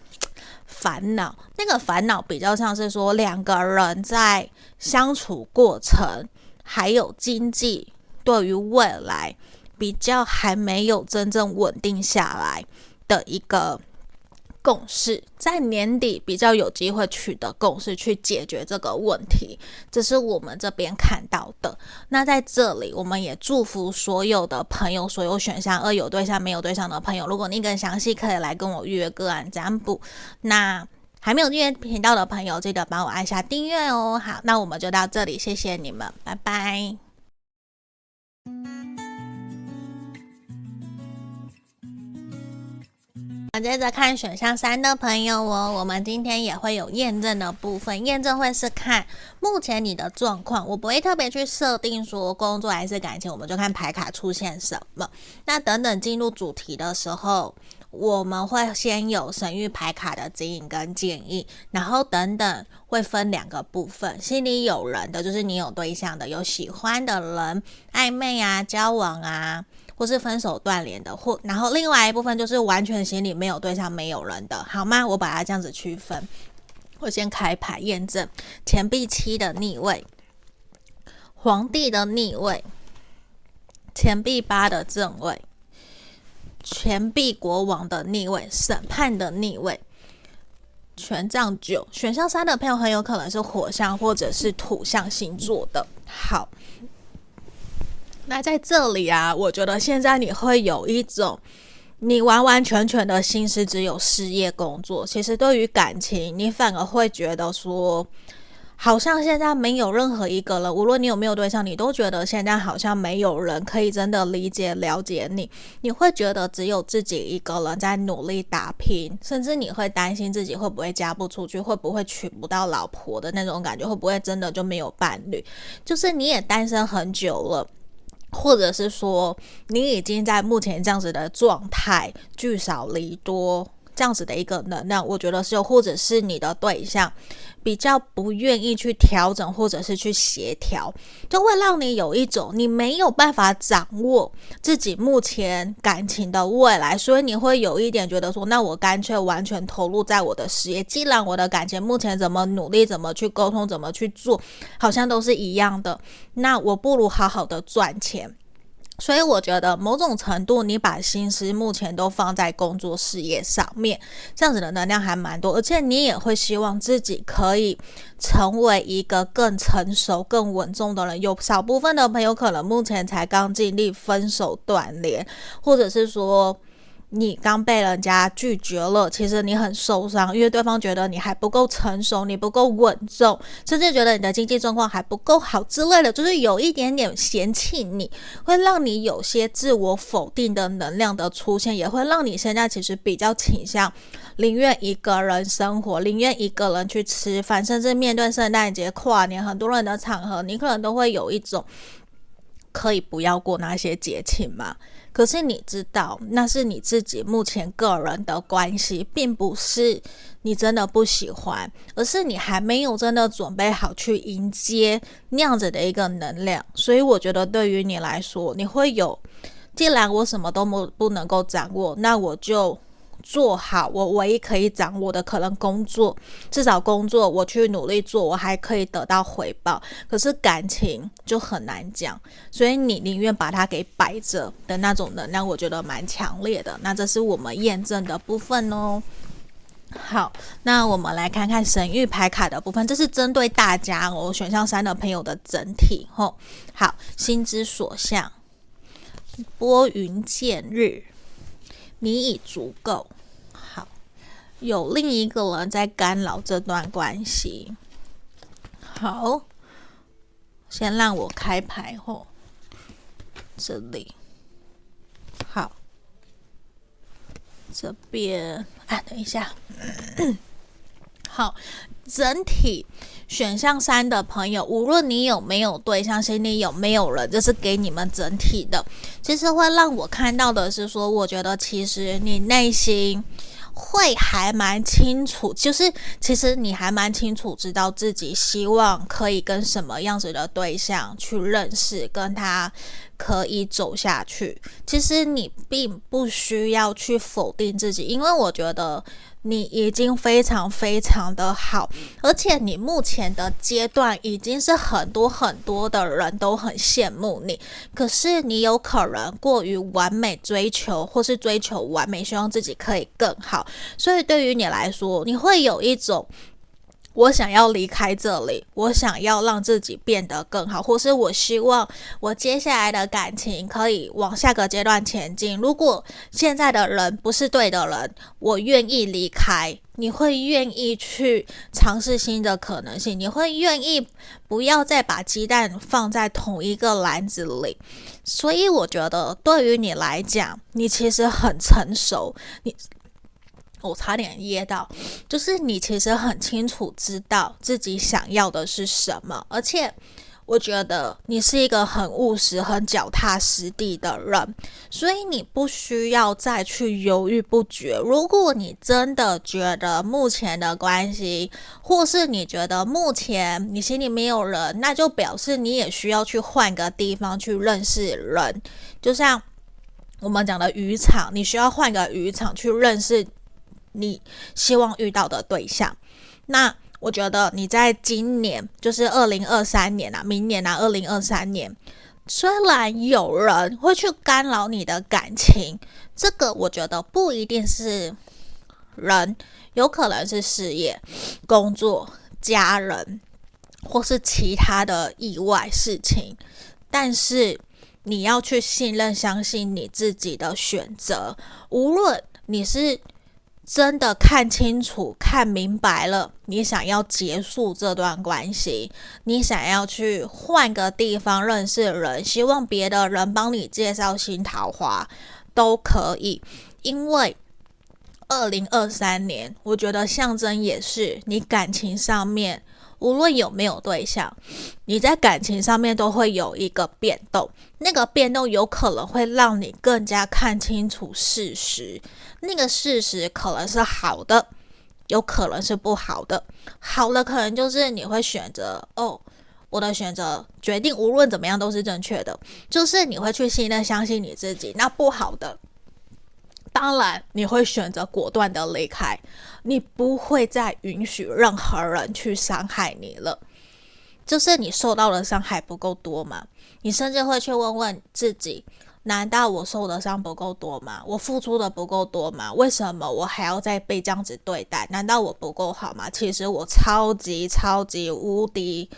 烦恼。那个烦恼比较像是说两个人在相处过程，还有经济对于未来比较还没有真正稳定下来的一个。共识在年底比较有机会取得共识，去解决这个问题，这是我们这边看到的。那在这里，我们也祝福所有的朋友，所有选项二有对象没有对象的朋友。如果你更详细，可以来跟我预约个案占卜。那还没有订阅频道的朋友，记得帮我按下订阅哦。好，那我们就到这里，谢谢你们，拜拜。接着看选项三的朋友哦，我们今天也会有验证的部分，验证会是看目前你的状况，我不会特别去设定说工作还是感情，我们就看牌卡出现什么。那等等进入主题的时候，我们会先有神諭牌卡的指引跟建议，然后等等会分两个部分，心里有人的就是你有对象的，有喜欢的人，暧昧啊，交往啊。或是分手断联的，或然后另外一部分就是完全心里没有对象、没有人的，好吗？我把它这样子区分。我先开牌验证：钱币七的逆位，皇帝的逆位，钱币八的正位，钱币国王的逆位，审判的逆位，权杖九。选项三的朋友很有可能是火象或者是土象星座的。好。那在这里啊，我觉得现在你会有一种，你完完全全的心思只有事业工作。其实对于感情，你反而会觉得说，好像现在没有任何一个人，无论你有没有对象，你都觉得现在好像没有人可以真的理解、了解你。你会觉得只有自己一个人在努力打拼，甚至你会担心自己会不会嫁不出去，会不会娶不到老婆的那种感觉，会不会真的就没有伴侣？就是你也单身很久了。或者是说，你已经在目前这样子的状态，聚少离多这样子的一个能量，我觉得是，或者是你的对象比较不愿意去调整，或者是去协调，就会让你有一种你没有办法掌握自己目前感情的未来，所以你会有一点觉得说，那我干脆完全投入在我的事业，既然我的感情目前怎么努力，怎么去沟通，怎么去做，好像都是一样的，那我不如好好的赚钱。所以我觉得某种程度，你把心思目前都放在工作事业上面，这样子的能量还蛮多，而且你也会希望自己可以成为一个更成熟、更稳重的人。有少部分的朋友可能目前才刚经历分手断联，或者是说你刚被人家拒绝了，其实你很受伤，因为对方觉得你还不够成熟，你不够稳重，甚至觉得你的经济状况还不够好之类的，就是有一点点嫌弃你，会让你有些自我否定的能量的出现，也会让你现在其实比较倾向宁愿一个人生活，宁愿一个人去吃饭，甚至面对圣诞节、跨年很多人的场合，你可能都会有一种可以不要过那些节庆嘛？可是你知道，那是你自己目前个人的关系，并不是你真的不喜欢，而是你还没有真的准备好去迎接那样子的一个能量。所以我觉得，对于你来说，你会有，既然我什么都不不能够掌握，那我就。做好我唯一可以掌握的可能工作，至少工作我去努力做，我还可以得到回报。可是感情就很难讲，所以你宁愿把它给摆着的那种能量，我觉得蛮强烈的。那这是我们验证的部分哦。好，那我们来看看神域牌卡的部分，这是针对大家哦，选项三的朋友的整体吼。好，心之所向，拨云见日。你已足够。好，有另一个人在干扰这段关系。好，先让我开牌后，这里。好，这边。啊，等一下，好，整体。选项三的朋友，无论你有没有对象，心里有没有人，这是给你们整体的。其实会让我看到的是说，我觉得其实你内心会还蛮清楚，就是其实你还蛮清楚，知道自己希望可以跟什么样子的对象去认识，跟他可以走下去。其实你并不需要去否定自己，因为我觉得。你已经非常非常的好，而且你目前的阶段已经是很多很多的人都很羡慕你。可是你有可能过于完美追求，或是追求完美，希望自己可以更好。所以对于你来说，你会有一种。我想要离开这里，我想要让自己变得更好，或是我希望我接下来的感情可以往下个阶段前进。如果现在的人不是对的人，我愿意离开。你会愿意去尝试新的可能性，你会愿意不要再把鸡蛋放在同一个篮子里。所以我觉得，对于你来讲，你其实很成熟。你。我差点噎到，就是你其实很清楚知道自己想要的是什么，而且我觉得你是一个很务实、很脚踏实地的人，所以你不需要再去犹豫不决。如果你真的觉得目前的关系，或是你觉得目前你心里没有人，那就表示你也需要去换个地方去认识人，就像我们讲的渔场，你需要换个渔场去认识。你希望遇到的对象，那我觉得你在今年，就是二零二三年啊，明年啊，二零二三年，虽然有人会去干扰你的感情，这个我觉得不一定是人，有可能是事业、工作、家人，或是其他的意外事情，但是你要去信任、相信你自己的选择，无论你是。真的看清楚、看明白了，你想要结束这段关系，你想要去换个地方认识人，希望别的人帮你介绍新桃花，都可以。因为二零二三年，我觉得象征也是你感情上面。无论有没有对象，你在感情上面都会有一个变动，那个变动有可能会让你更加看清楚事实。那个事实可能是好的，有可能是不好的。好的可能就是你会选择哦，我的选择决定无论怎么样都是正确的，就是你会去信任、相信你自己。那不好的。当然，你会选择果断的离开，你不会再允许任何人去伤害你了。就是你受到的伤害不够多吗？你甚至会去问问自己：难道我受的伤不够多吗？我付出的不够多吗？为什么我还要再被这样子对待？难道我不够好吗？其实我超级超级无敌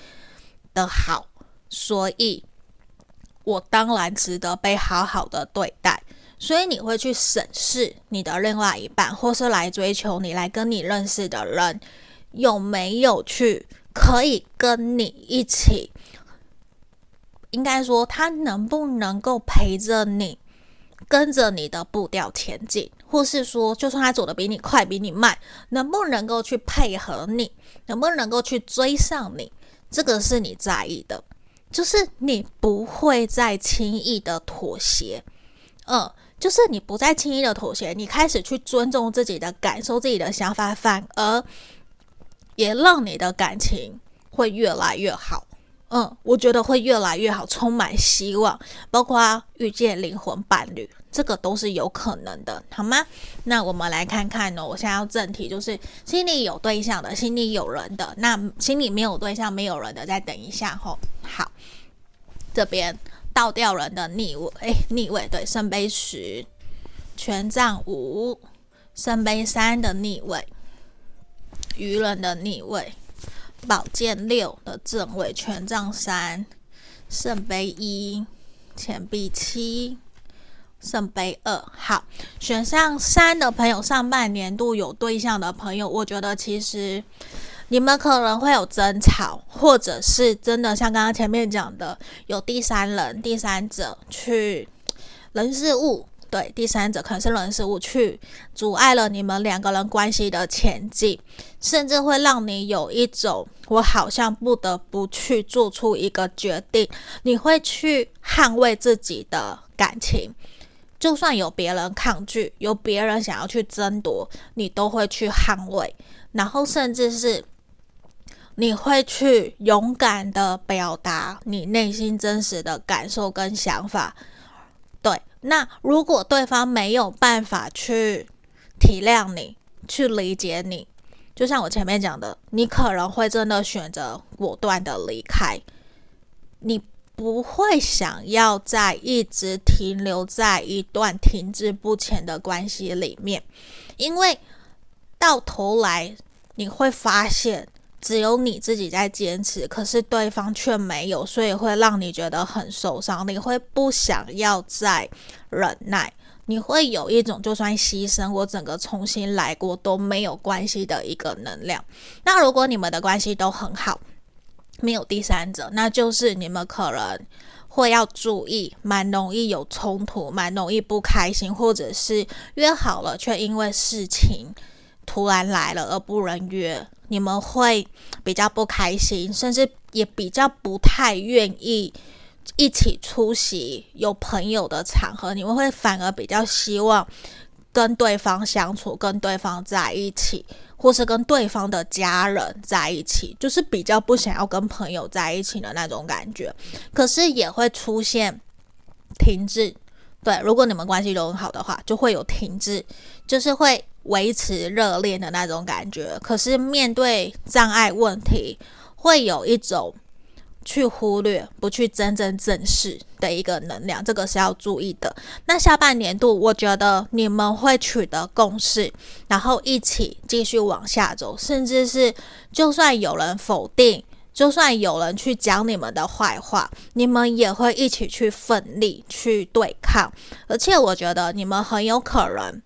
的好，所以我当然值得被好好的对待。所以你会去审视你的另外一半，或是来追求你、来跟你认识的人有没有去可以跟你一起，应该说他能不能够陪着你，跟着你的步调前进，或是说就算他走得比你快、比你慢，能不能够去配合你，能不能够去追上你，这个是你在意的。就是你不会再轻易的妥协，嗯，就是你不再轻易的妥协，你开始去尊重自己的感受、自己的想法，反而也让你的感情会越来越好。嗯，我觉得会越来越好，充满希望，包括遇见灵魂伴侣，这个都是有可能的，好吗？那我们来看看呢，我现在要正题，就是心里有对象的，心里有人的，那心里没有对象、没有人的，再等一下吼。好，这边倒吊人的逆位，哎，逆位对，圣杯十，权杖五，圣杯三的逆位，愚人的逆位，宝剑六的正位，权杖三，圣杯一，钱币七，圣杯二。好，选上三的朋友，上半年度有对象的朋友，我觉得其实。你们可能会有争吵，或者是真的像刚刚前面讲的，有第三人、第三者去人事物，对，第三者可能是人事物去阻碍了你们两个人关系的前进，甚至会让你有一种我好像不得不去做出一个决定，你会去捍卫自己的感情，就算有别人抗拒，有别人想要去争夺，你都会去捍卫，然后甚至是。你会去勇敢的表达你内心真实的感受跟想法，对。那如果对方没有办法去体谅你、去理解你，就像我前面讲的，你可能会真的选择果断的离开。你不会想要再一直停留在一段停滞不前的关系里面，因为到头来你会发现。只有你自己在坚持，可是对方却没有，所以会让你觉得很受伤。你会不想要再忍耐，你会有一种就算牺牲，我整个重新来过都没有关系的一个能量。那如果你们的关系都很好，没有第三者，那就是你们可能会要注意，蛮容易有冲突，蛮容易不开心，或者是约好了却因为事情突然来了而不能约。你们会比较不开心，甚至也比较不太愿意一起出席有朋友的场合。你们会反而比较希望跟对方相处，跟对方在一起，或是跟对方的家人在一起，就是比较不想要跟朋友在一起的那种感觉。可是也会出现停滞。对，如果你们关系都很好的话，就会有停滞，就是会。维持热恋的。那种感觉，可是面对障碍问题，会有一种去忽略、不去真正正视的。一个能量，这个是要注意的。那下半年度，我觉得你们会取得共识，然后一起继续往下走，甚至是就算有人否定，就算有人去讲你们的。坏话，你们也会一起去奋力去对抗。而且，我觉得你们很有可能。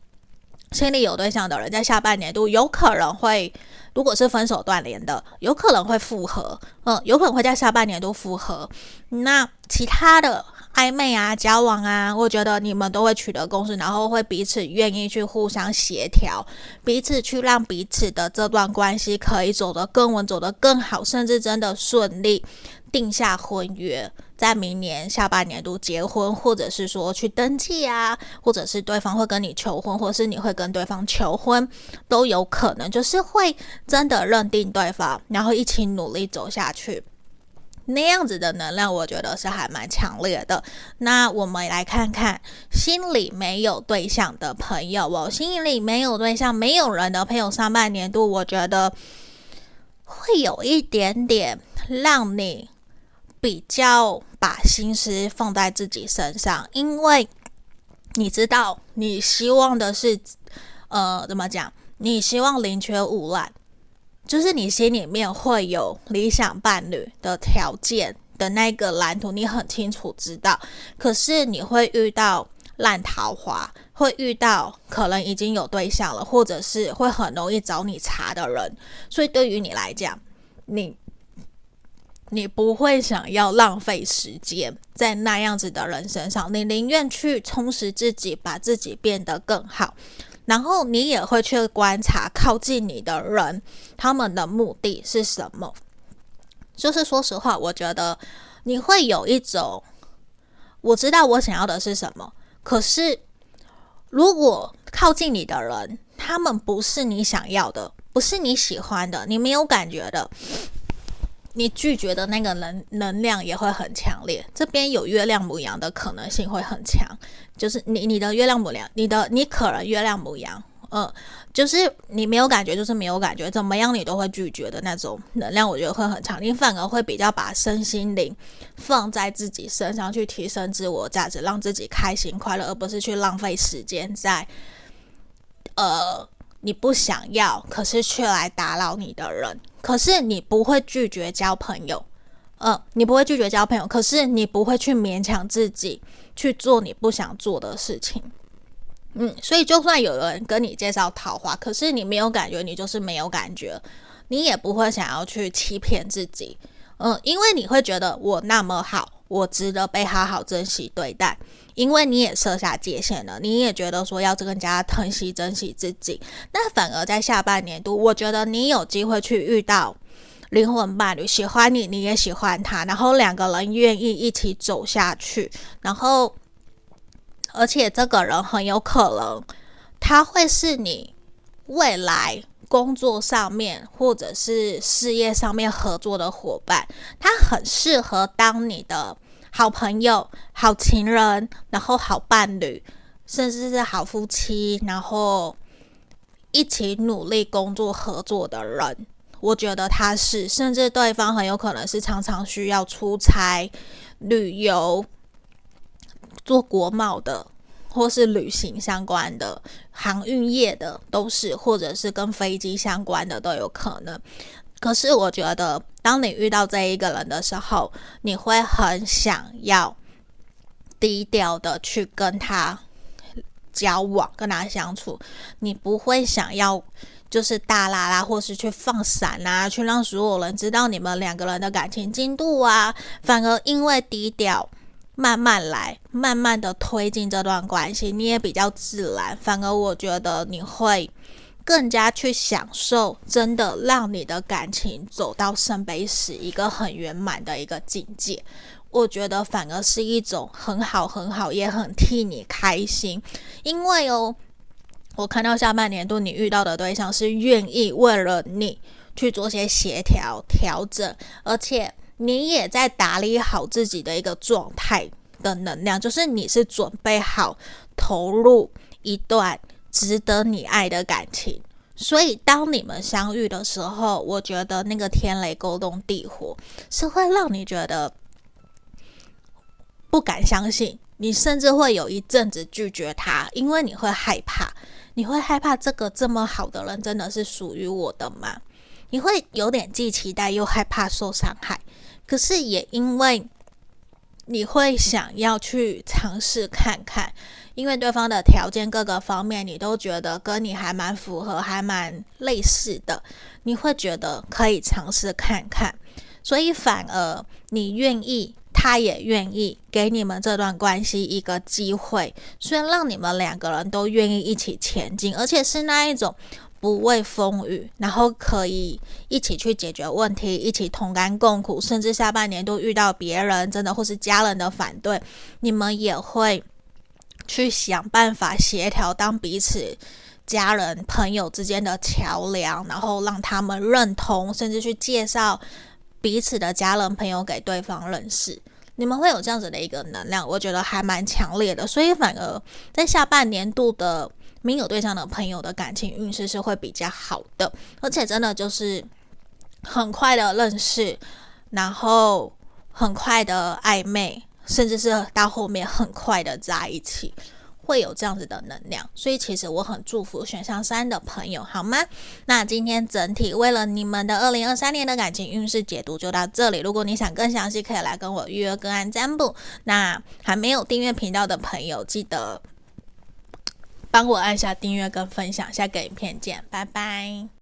心里有对象的人，在下半年度有可能会，如果是分手断联的，有可能会复合，嗯，有可能会在下半年度复合。那其他的暧昧啊、交往啊，我觉得你们都会取得共识，然后会彼此愿意去互相协调，彼此去让彼此的这段关系可以走得更稳、走得更好，甚至真的顺利定下婚约。在明年下半年度结婚，或者是说去登记啊，或者是对方会跟你求婚，或者是你会跟对方求婚，都有可能，就是会真的认定对方，然后一起努力走下去，那样子的能量，我觉得是还蛮强烈的。那我们来看看心里没有对象的朋友哦，心里没有对象、没有人的朋友，上半年度我觉得会有一点点让你。比较把心思放在自己身上，因为你知道，你希望的是，呃，怎么讲？你希望宁缺毋滥，就是你心里面会有理想伴侣的条件的那个蓝图，你很清楚知道。可是你会遇到烂桃花，会遇到可能已经有对象了，或者是会很容易找你茬的人。所以对于你来讲，你你不会想要浪费时间在那样子的人身上，你宁愿去充实自己，把自己变得更好。然后你也会去观察靠近你的人，他们的目的是什么。就是说实话，我觉得你会有一种，我知道我想要的是什么。可是，如果靠近你的人，他们不是你想要的，不是你喜欢的，你没有感觉的，你拒绝的那个能能量也会很强烈。这边有月亮母羊的可能性会很强，就是你你的月亮母羊，你的你可能月亮母羊。嗯，就是你没有感觉，就是没有感觉，怎么样你都会拒绝的那种能量，我觉得会很强。你反而会比较把身心灵放在自己身上去提升自我价值，让自己开心快乐，而不是去浪费时间在呃你不想要，可是却来打扰你的人。可是你不会拒绝交朋友，嗯，你不会拒绝交朋友，可是你不会去勉强自己去做你不想做的事情。嗯，所以就算有人跟你介绍桃花，可是你没有感觉，你就是没有感觉，你也不会想要去欺骗自己，嗯，因为你会觉得我那么好，我值得被好好珍惜对待，因为你也设下界限了，你也觉得说要更加疼惜珍惜自己，那反而在下半年度，我觉得你有机会去遇到灵魂伴侣，喜欢你，你也喜欢他，然后两个人愿意一起走下去，然后。而且这个人很有可能，他会是你未来工作上面或者是事业上面合作的伙伴，他很适合当你的好朋友、好情人，然后好伴侣，甚至是好夫妻，然后一起努力工作合作的人。我觉得他是，甚至对方很有可能是常常需要出差、旅游。做国贸的，或是旅行相关的、航运业的都是，或者是跟飞机相关的都有可能。可是我觉得，当你遇到这一个人的时候，你会很想要低调的去跟他交往、跟他相处，你不会想要就是大啦啦，或是去放闪啊，去让所有人知道你们两个人的感情进度啊，反而因为低调。慢慢来，慢慢的推进这段关系，你也比较自然。反而我觉得你会更加去享受，真的让你的感情走到圣杯十一个很圆满的一个境界。我觉得反而是一种很好很好，也很替你开心。因为哦，我看到下半年度你遇到的对象是愿意为了你去做些协调调整，而且。你也在打理好自己的一个状态的能量，就是你是准备好投入一段值得你爱的感情。所以当你们相遇的时候，我觉得那个天雷勾动地火是会让你觉得不敢相信，你甚至会有一阵子拒绝他，因为你会害怕，你会害怕这个这么好的人真的是属于我的吗？你会有点既期待又害怕受伤害。可是也因为你会想要去尝试看看，因为对方的条件各个方面你都觉得跟你还蛮符合，还蛮类似的，你会觉得可以尝试看看，所以反而你愿意，他也愿意给你们这段关系一个机会，虽然让你们两个人都愿意一起前进，而且是那一种。不畏风雨，然后可以一起去解决问题，一起同甘共苦，甚至下半年都遇到别人真的或是家人的反对，你们也会去想办法协调，当彼此家人朋友之间的桥梁，然后让他们认同，甚至去介绍彼此的家人朋友给对方认识。你们会有这样子的一个能量，我觉得还蛮强烈的，所以反而在下半年度的。没有对象的朋友的感情运势是会比较好的，而且真的就是很快的认识，然后很快的暧昧，甚至是到后面很快的在一起，会有这样子的能量，所以其实我很祝福选项三的朋友，好吗？那今天整体为了你们的二零二三年的感情运势解读就到这里。如果你想更详细，可以来跟我预约个案占卜。那还没有订阅频道的朋友，记得帮我按下订阅跟分享。下个影片见，拜拜。